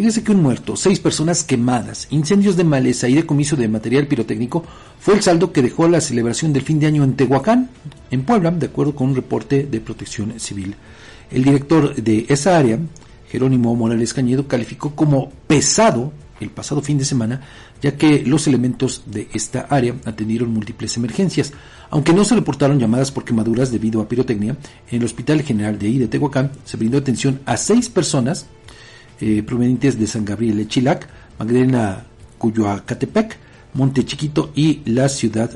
Fíjese que un muerto, seis personas quemadas, incendios de maleza y decomiso de material pirotécnico fue el saldo que dejó la celebración del fin de año en Tehuacán, en Puebla, de acuerdo con un reporte de protección civil. El director de esa área, Jerónimo Morales Cañedo, calificó como pesado el pasado fin de semana, ya que los elementos de esta área atendieron múltiples emergencias. Aunque no se reportaron llamadas por quemaduras debido a pirotecnia, en el Hospital General de ahí de Tehuacán se brindó atención a seis personas eh, provenientes de San Gabriel de Chilac, Magdalena Cuyoacatepec, Monte Chiquito y la ciudad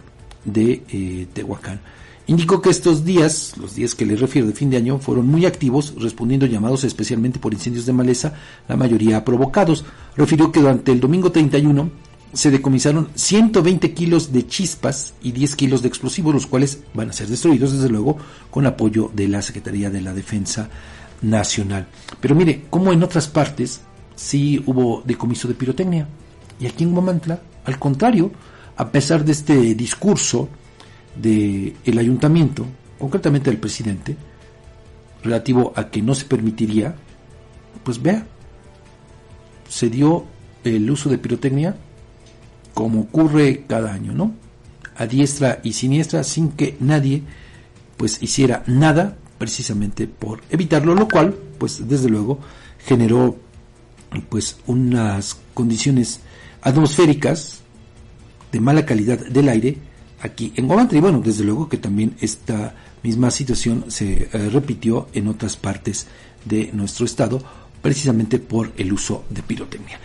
de eh, Tehuacán. Indicó que estos días, los días que le refiero de fin de año, fueron muy activos, respondiendo llamados especialmente por incendios de maleza, la mayoría provocados. Refirió que durante el domingo 31 se decomisaron 120 kilos de chispas y 10 kilos de explosivos, los cuales van a ser destruidos, desde luego, con apoyo de la Secretaría de la Defensa nacional. Pero mire, como en otras partes sí hubo decomiso de pirotecnia. Y aquí en Guamantla, al contrario, a pesar de este discurso del el ayuntamiento, concretamente del presidente, relativo a que no se permitiría, pues vea, se dio el uso de pirotecnia como ocurre cada año, ¿no? A diestra y siniestra sin que nadie pues hiciera nada precisamente por evitarlo, lo cual, pues desde luego, generó pues unas condiciones atmosféricas de mala calidad del aire aquí en Guamantla. Y bueno, desde luego que también esta misma situación se eh, repitió en otras partes de nuestro estado, precisamente por el uso de pirotecnia.